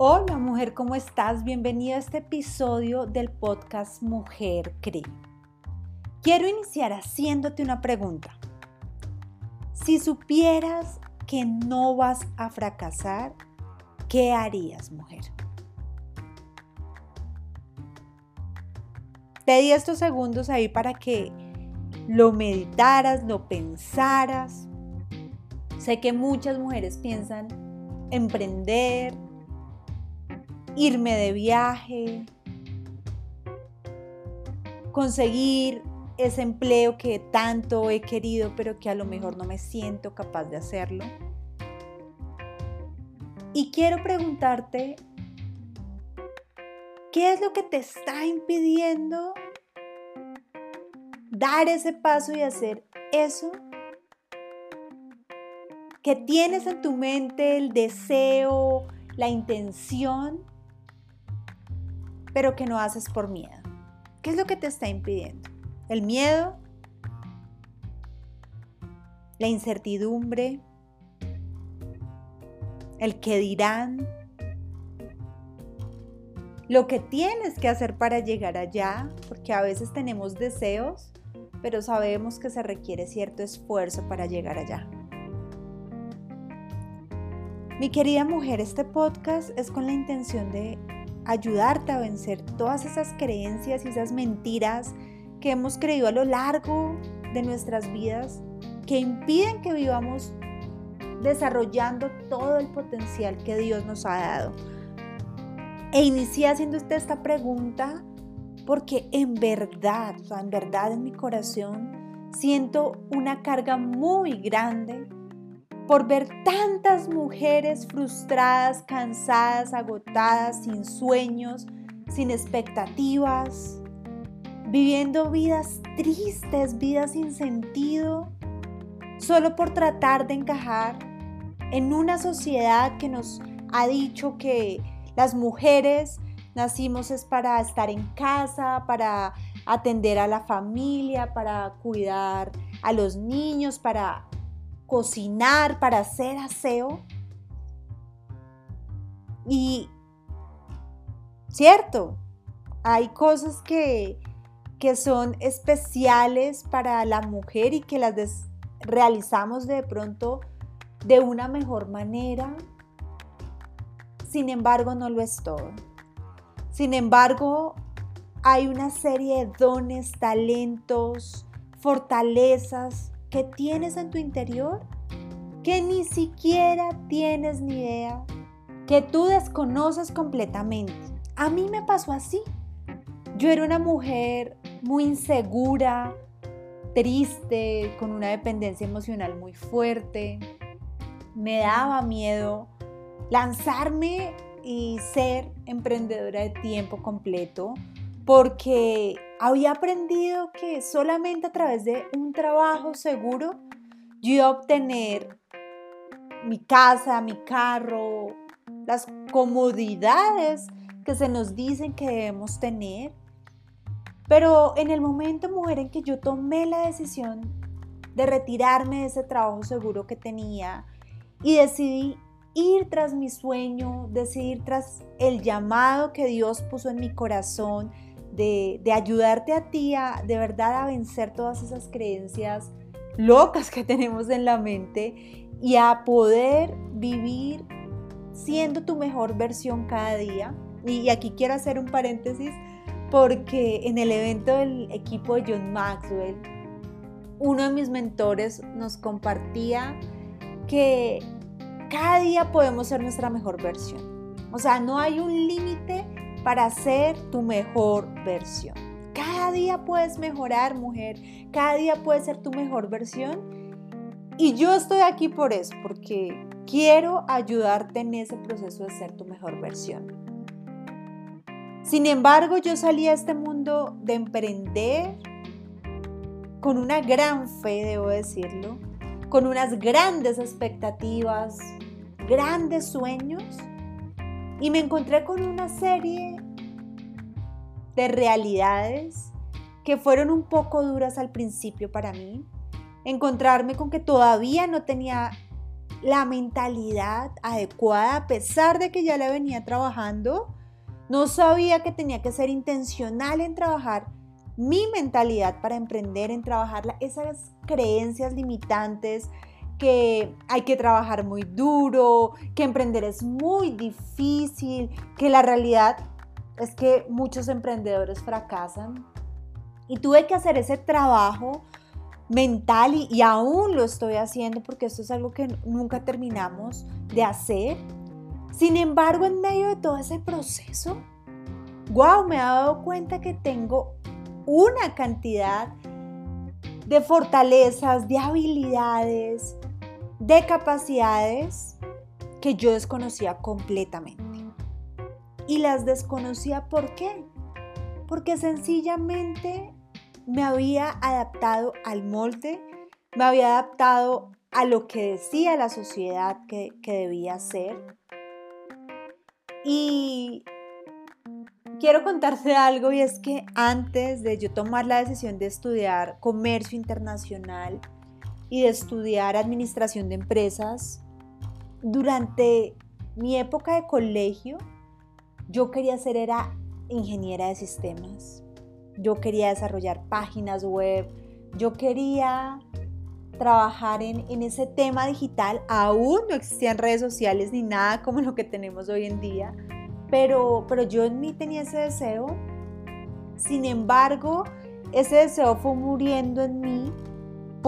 Hola mujer, ¿cómo estás? Bienvenida a este episodio del podcast Mujer Cree. Quiero iniciar haciéndote una pregunta. Si supieras que no vas a fracasar, ¿qué harías, mujer? Te di estos segundos ahí para que lo meditaras, lo pensaras. Sé que muchas mujeres piensan emprender, irme de viaje, conseguir ese empleo que tanto he querido, pero que a lo mejor no me siento capaz de hacerlo. Y quiero preguntarte, ¿qué es lo que te está impidiendo dar ese paso y hacer eso que tienes en tu mente, el deseo, la intención pero que no haces por miedo. ¿Qué es lo que te está impidiendo? ¿El miedo? ¿La incertidumbre? ¿El que dirán? Lo que tienes que hacer para llegar allá, porque a veces tenemos deseos, pero sabemos que se requiere cierto esfuerzo para llegar allá. Mi querida mujer, este podcast es con la intención de ayudarte a vencer todas esas creencias y esas mentiras que hemos creído a lo largo de nuestras vidas que impiden que vivamos desarrollando todo el potencial que Dios nos ha dado. E inicié haciendo usted esta pregunta porque en verdad, o en verdad en mi corazón siento una carga muy grande por ver tantas mujeres frustradas, cansadas, agotadas, sin sueños, sin expectativas, viviendo vidas tristes, vidas sin sentido, solo por tratar de encajar en una sociedad que nos ha dicho que las mujeres nacimos es para estar en casa, para atender a la familia, para cuidar a los niños, para cocinar, para hacer aseo. Y, cierto, hay cosas que, que son especiales para la mujer y que las realizamos de pronto de una mejor manera. Sin embargo, no lo es todo. Sin embargo, hay una serie de dones, talentos, fortalezas que tienes en tu interior que ni siquiera tienes ni idea, que tú desconoces completamente. A mí me pasó así. Yo era una mujer muy insegura, triste, con una dependencia emocional muy fuerte. Me daba miedo lanzarme y ser emprendedora de tiempo completo porque había aprendido que solamente a través de un trabajo seguro yo iba a obtener mi casa, mi carro, las comodidades que se nos dicen que debemos tener. Pero en el momento, mujer, en que yo tomé la decisión de retirarme de ese trabajo seguro que tenía y decidí ir tras mi sueño, decidir tras el llamado que Dios puso en mi corazón, de, ayudarte a ti a de verdad a vencer todas esas creencias locas que tenemos en la mente y a poder vivir siendo tu mejor versión cada día. Y aquí quiero hacer un paréntesis porque en el evento del equipo de John Maxwell, uno de mis mentores nos compartía que cada día podemos ser nuestra mejor versión. O sea, no hay un límite para ser tu mejor versión. Cada día puedes mejorar, mujer. Cada día puedes ser tu mejor versión. Y yo estoy aquí por eso, porque quiero ayudarte en ese proceso de ser tu mejor versión. Sin embargo, yo salí a este mundo de emprender con una gran fe, debo decirlo, con unas grandes expectativas, grandes sueños y me encontré con una serie de realidades que fueron un poco duras al principio para mí. Encontrarme con que todavía no tenía la mentalidad adecuada a pesar de que ya la venía trabajando. No sabía que tenía que ser intencional en trabajar mi mentalidad para emprender, en trabajar esas creencias limitantes, que hay que trabajar muy duro, que emprender es muy difícil, que la realidad es que muchos emprendedores fracasan. Y tuve que hacer ese trabajo mental y, aún lo estoy haciendo porque esto es algo que nunca terminamos de hacer. Sin embargo, en medio de todo ese proceso, wow, me he dado cuenta que tengo una cantidad de fortalezas, de habilidades, de capacidades que yo desconocía completamente. Y las desconocía ¿por qué? Porque sencillamente me había adaptado al molde, me había adaptado a lo que decía la sociedad que, que debía ser. Y quiero contarte algo y es que antes de yo tomar la decisión de estudiar comercio internacional y de estudiar administración de empresas, durante mi época de colegio, yo quería ser era ingeniera de sistemas. Yo quería desarrollar páginas web. Yo quería trabajar en, en, ese tema digital. Aún no existían redes sociales ni nada como lo que tenemos hoy en día. Pero, pero yo en mí tenía ese deseo. Sin embargo, ese deseo fue muriendo en mí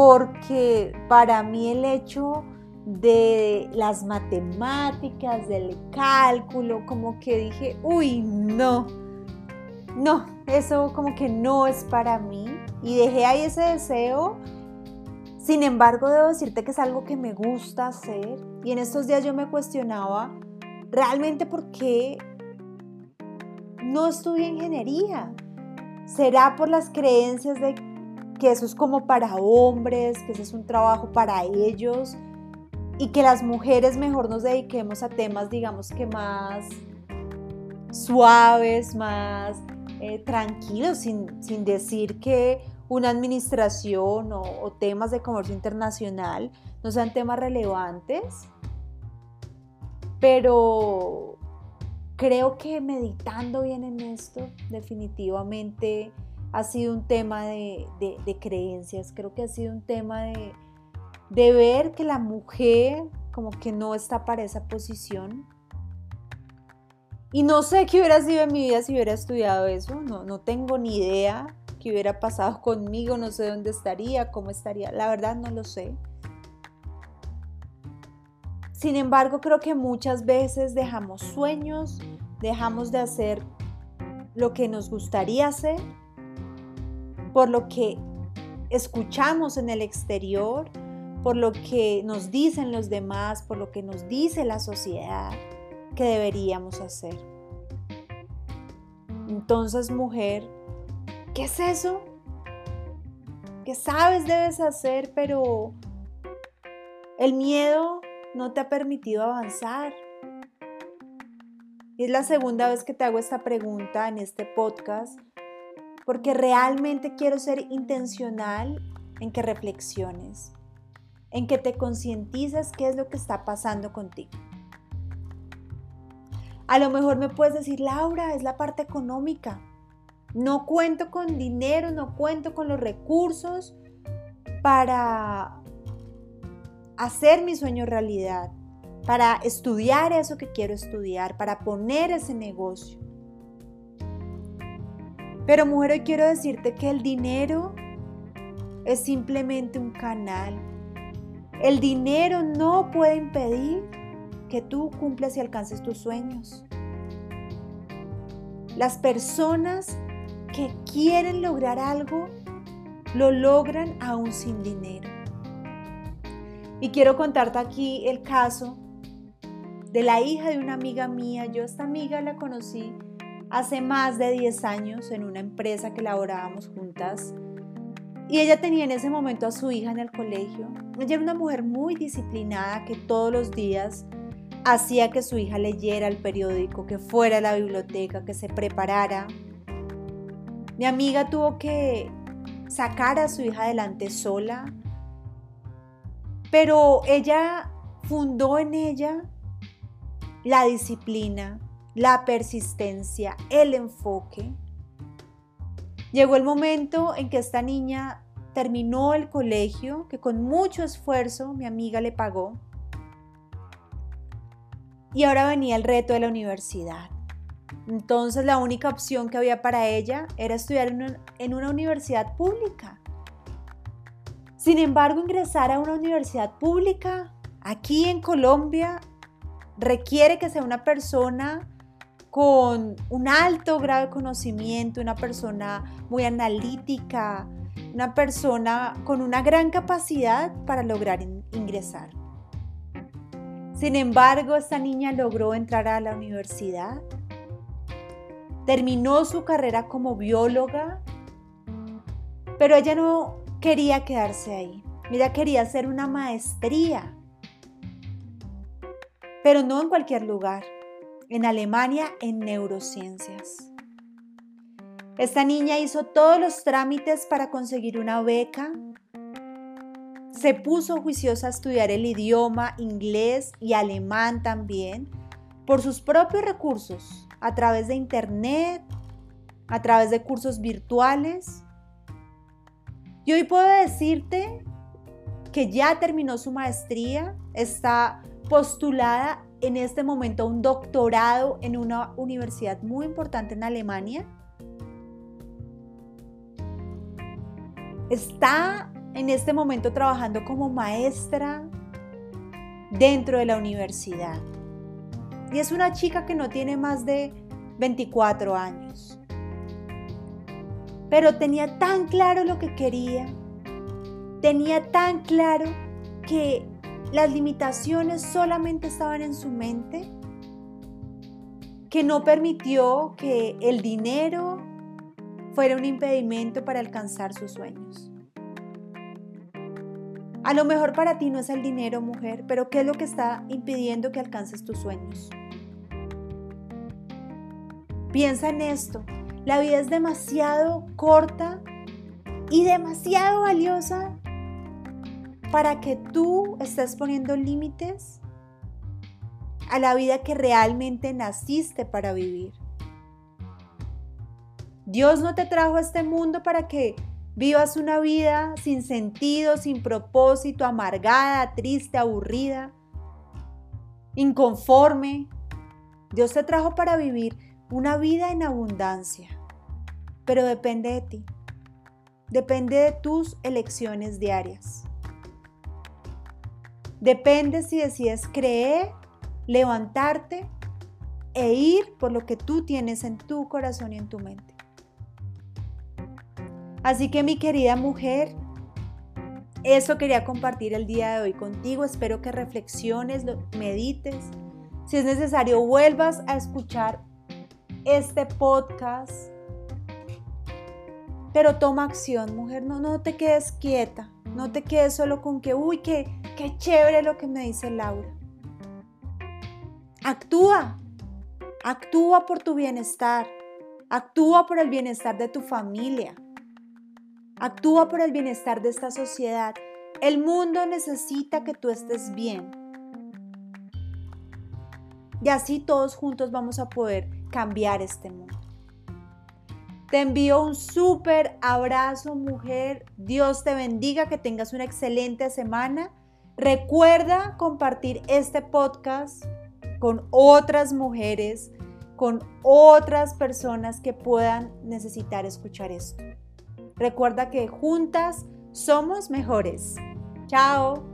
porque para mí el hecho de las matemáticas, del cálculo, como que dije, uy, no, no, eso como que no es para mí. Y dejé ahí ese deseo. Sin embargo, debo decirte que es algo que me gusta hacer. Y en estos días yo me cuestionaba realmente por qué no estudié ingeniería. ¿Será por las creencias de que eso es como para hombres, que eso es un trabajo para ellos? y que las mujeres mejor nos dediquemos a temas, digamos que más suaves, más eh, tranquilos, sin, decir que una administración o temas de comercio internacional no sean temas relevantes. Pero creo que meditando bien en esto, definitivamente ha sido un tema de, de creencias, creo que ha sido un tema de, de ver que la mujer como que no está para esa posición. Y no sé qué hubiera sido en mi vida si hubiera estudiado eso, no, no tengo ni idea qué hubiera pasado conmigo, no sé dónde estaría, cómo estaría, la verdad no lo sé. Sin embargo, creo que muchas veces dejamos sueños, dejamos de hacer lo que nos gustaría hacer, por lo que escuchamos en el exterior, por lo que nos dicen los demás, por lo que nos dice la sociedad que deberíamos hacer. Entonces, mujer, ¿qué es eso? Que sabes debes hacer, pero el miedo no te ha permitido avanzar. Es la segunda vez que te hago esta pregunta en este podcast, porque realmente quiero ser intencional en que reflexiones en que te concientices qué es lo que está pasando contigo. A lo mejor me puedes decir, Laura, es la parte económica. No cuento con dinero, no cuento con los recursos para hacer mi sueño realidad, para estudiar eso que quiero estudiar, para poner ese negocio. Pero mujer, hoy quiero decirte que el dinero es simplemente un canal el dinero no puede impedir que tú cumplas y alcances tus sueños. Las personas que quieren lograr algo, lo logran aún sin dinero. Y quiero contarte aquí el caso de la hija de una amiga mía. Yo esta amiga la conocí hace más de 10 años en una empresa que laborábamos juntas y ella tenía en ese momento a su hija en el colegio. Ella era una mujer muy disciplinada que todos los días hacía que su hija leyera el periódico, que fuera a la biblioteca, que se preparara. Mi amiga tuvo que sacar a su hija adelante sola, pero ella infundó en ella la disciplina, la persistencia, el enfoque. Llegó el momento en que esta niña terminó el colegio, que con mucho esfuerzo mi amiga le pagó. Y ahora venía el reto de la universidad. Entonces la única opción que había para ella era estudiar en una, universidad pública. Sin embargo, ingresar a una universidad pública aquí en Colombia requiere que sea una persona con un alto grado de conocimiento, una persona muy analítica, una persona con una gran capacidad para lograr ingresar. Sin embargo, esta niña logró entrar a la universidad, terminó su carrera como bióloga, pero ella no quería quedarse ahí. Ella quería hacer una maestría, pero no en cualquier lugar, en Alemania en neurociencias. Esta niña hizo todos los trámites para conseguir una beca. Se puso juiciosa a estudiar el idioma inglés y alemán también por sus propios recursos, a través de internet, a través de cursos virtuales. Y hoy puedo decirte que ya terminó su maestría, está postulada en este momento un doctorado en una universidad muy importante en Alemania está en este momento trabajando como maestra dentro de la universidad. Y es una chica que no tiene más de 24 años. Pero tenía tan claro lo que quería, tenía tan claro que las limitaciones solamente estaban en su mente, que no permitió que el dinero fuera un impedimento para alcanzar sus sueños. A lo mejor para ti no es el dinero, mujer, pero ¿qué es lo que está impidiendo que alcances tus sueños? Piensa en esto. La vida es demasiado corta y demasiado valiosa para que tú estés poniendo límites a la vida que realmente naciste para vivir. Dios no te trajo a este mundo para que vivas una vida sin sentido, sin propósito, amargada, triste, aburrida, inconforme. Dios te trajo para vivir una vida en abundancia, pero depende de ti. Depende de tus elecciones diarias. Depende si decides creer, levantarte e ir por lo que tú tienes en tu corazón y en tu mente. Así que mi querida mujer, eso quería compartir el día de hoy contigo. Espero que reflexiones, medites. Si es necesario, vuelvas a escuchar este podcast. Pero toma acción, mujer. No, no te quedes quieta. No te quedes solo con que, uy, qué, qué chévere lo que me dice Laura. Actúa. Actúa por tu bienestar. Actúa por el bienestar de tu familia. Actúa por el bienestar de esta sociedad. El mundo necesita que tú estés bien. Y así todos juntos vamos a poder cambiar este mundo. Te envío un súper abrazo, mujer. Dios te bendiga, que tengas una excelente semana. Recuerda compartir este podcast con otras mujeres, con otras personas que puedan necesitar escuchar esto. Recuerda que juntas somos mejores. Chao.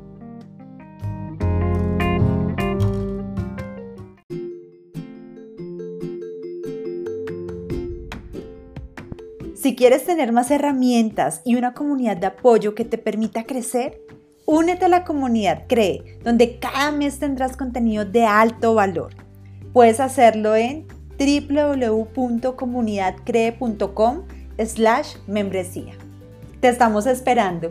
Si quieres tener más herramientas y una comunidad de apoyo que te permita crecer, únete a la comunidad CREE, donde cada mes tendrás contenido de alto valor. Puedes hacerlo en www.comunidadcree.com slash membresía. Te estamos esperando.